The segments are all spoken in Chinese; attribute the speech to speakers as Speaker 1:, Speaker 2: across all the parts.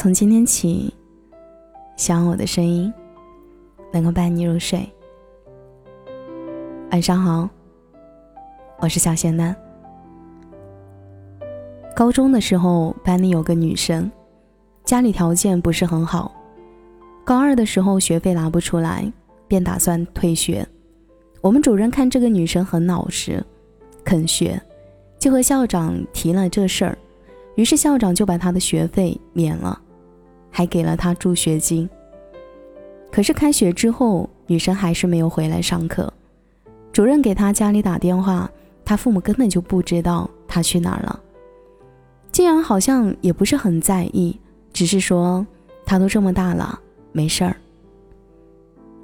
Speaker 1: 从今天起，希望我的声音能够伴你入睡。晚上好，我是小仙丹。高中的时候，班里有个女生，家里条件不是很好，高二的时候学费拿不出来，便打算退学。我们主任看这个女生很老实，肯学，就和校长提了这事儿，于是校长就把她的学费免了。还给了他助学金。可是开学之后，女生还是没有回来上课。主任给他家里打电话，他父母根本就不知道他去哪儿了，竟然好像也不是很在意，只是说他都这么大了，没事儿。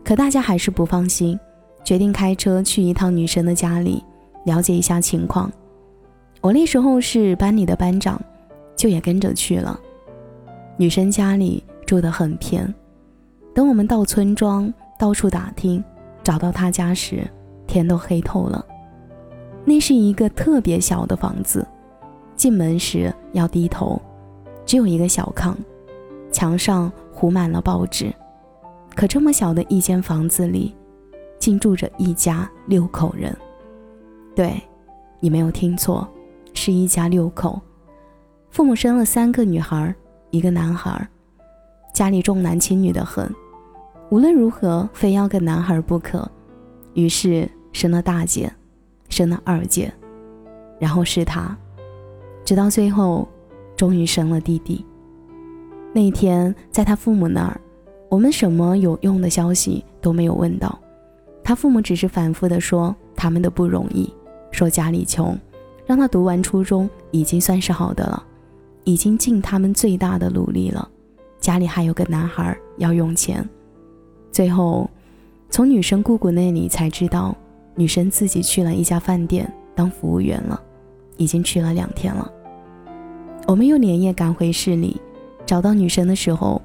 Speaker 1: 可大家还是不放心，决定开车去一趟女生的家里，了解一下情况。我那时候是班里的班长，就也跟着去了。女生家里住得很偏，等我们到村庄到处打听，找到她家时，天都黑透了。那是一个特别小的房子，进门时要低头，只有一个小炕，墙上糊满了报纸。可这么小的一间房子里，竟住着一家六口人。对，你没有听错，是一家六口，父母生了三个女孩。一个男孩，家里重男轻女的很，无论如何非要个男孩不可，于是生了大姐，生了二姐，然后是他，直到最后，终于生了弟弟。那天在他父母那儿，我们什么有用的消息都没有问到，他父母只是反复的说他们的不容易，说家里穷，让他读完初中已经算是好的了。已经尽他们最大的努力了，家里还有个男孩要用钱。最后，从女生姑姑那里才知道，女生自己去了一家饭店当服务员了，已经去了两天了。我们又连夜赶回市里，找到女生的时候，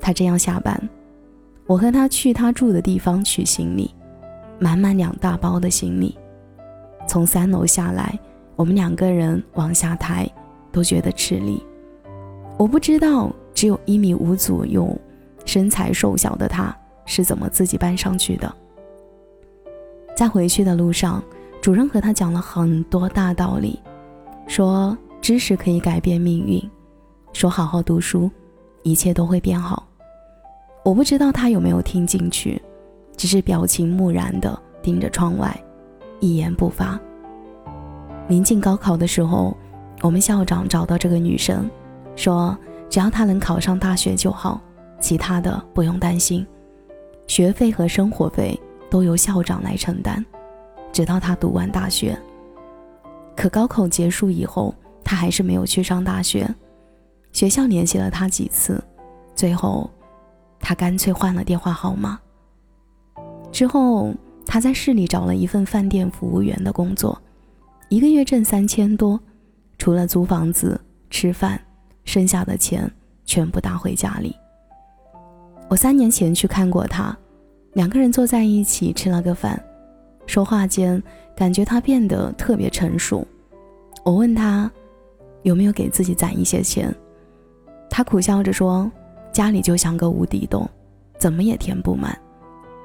Speaker 1: 她正要下班。我和她去她住的地方取行李，满满两大包的行李。从三楼下来，我们两个人往下抬。都觉得吃力，我不知道只有一米五左右、身材瘦小的他是怎么自己搬上去的。在回去的路上，主任和他讲了很多大道理，说知识可以改变命运，说好好读书，一切都会变好。我不知道他有没有听进去，只是表情木然的盯着窗外，一言不发。临近高考的时候。我们校长找到这个女生，说只要她能考上大学就好，其他的不用担心，学费和生活费都由校长来承担，直到她读完大学。可高考结束以后，她还是没有去上大学，学校联系了她几次，最后，她干脆换了电话号码。之后，她在市里找了一份饭店服务员的工作，一个月挣三千多。除了租房子、吃饭，剩下的钱全部打回家里。我三年前去看过他，两个人坐在一起吃了个饭，说话间感觉他变得特别成熟。我问他有没有给自己攒一些钱，他苦笑着说：“家里就像个无底洞，怎么也填不满。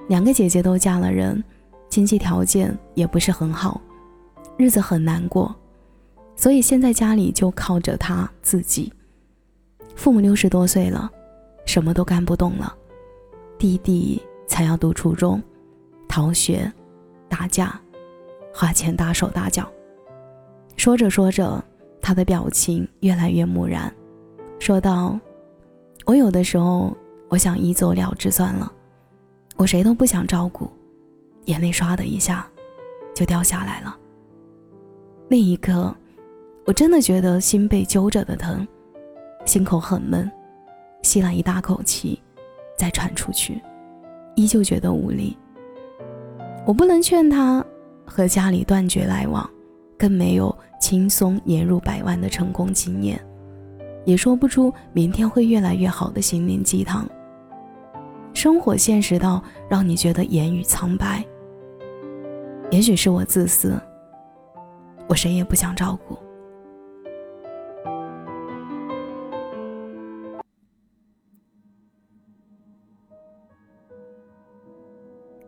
Speaker 1: 两个姐姐都嫁了人，经济条件也不是很好，日子很难过。”所以现在家里就靠着他自己。父母六十多岁了，什么都干不动了。弟弟才要读初中，逃学，打架，花钱大手大脚。说着说着，他的表情越来越木然，说道：“我有的时候，我想一走了之算了，我谁都不想照顾。”眼泪唰的一下，就掉下来了。那一刻。我真的觉得心被揪着的疼，心口很闷，吸了一大口气，再喘出去，依旧觉得无力。我不能劝他和家里断绝来往，更没有轻松年入百万的成功经验，也说不出明天会越来越好的心灵鸡汤。生活现实到让你觉得言语苍白。也许是我自私，我谁也不想照顾。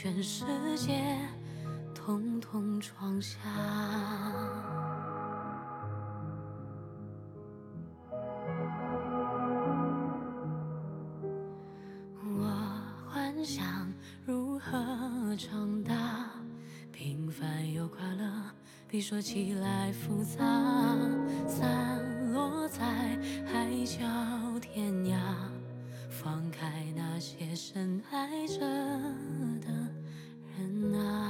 Speaker 2: 全世界统统装下。我幻想如何长大，平凡又快乐，比说起来复杂。散落在海角天涯，放开那些深爱着的那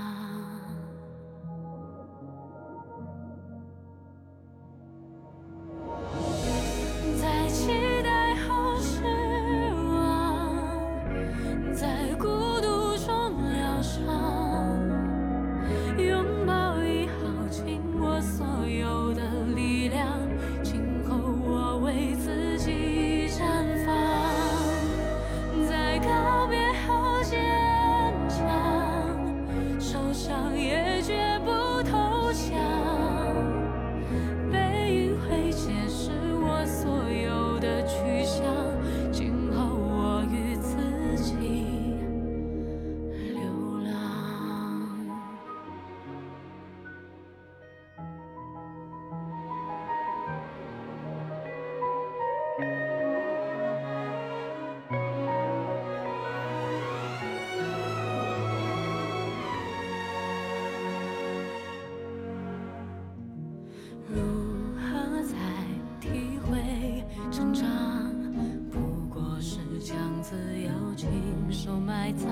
Speaker 2: 自由亲手埋葬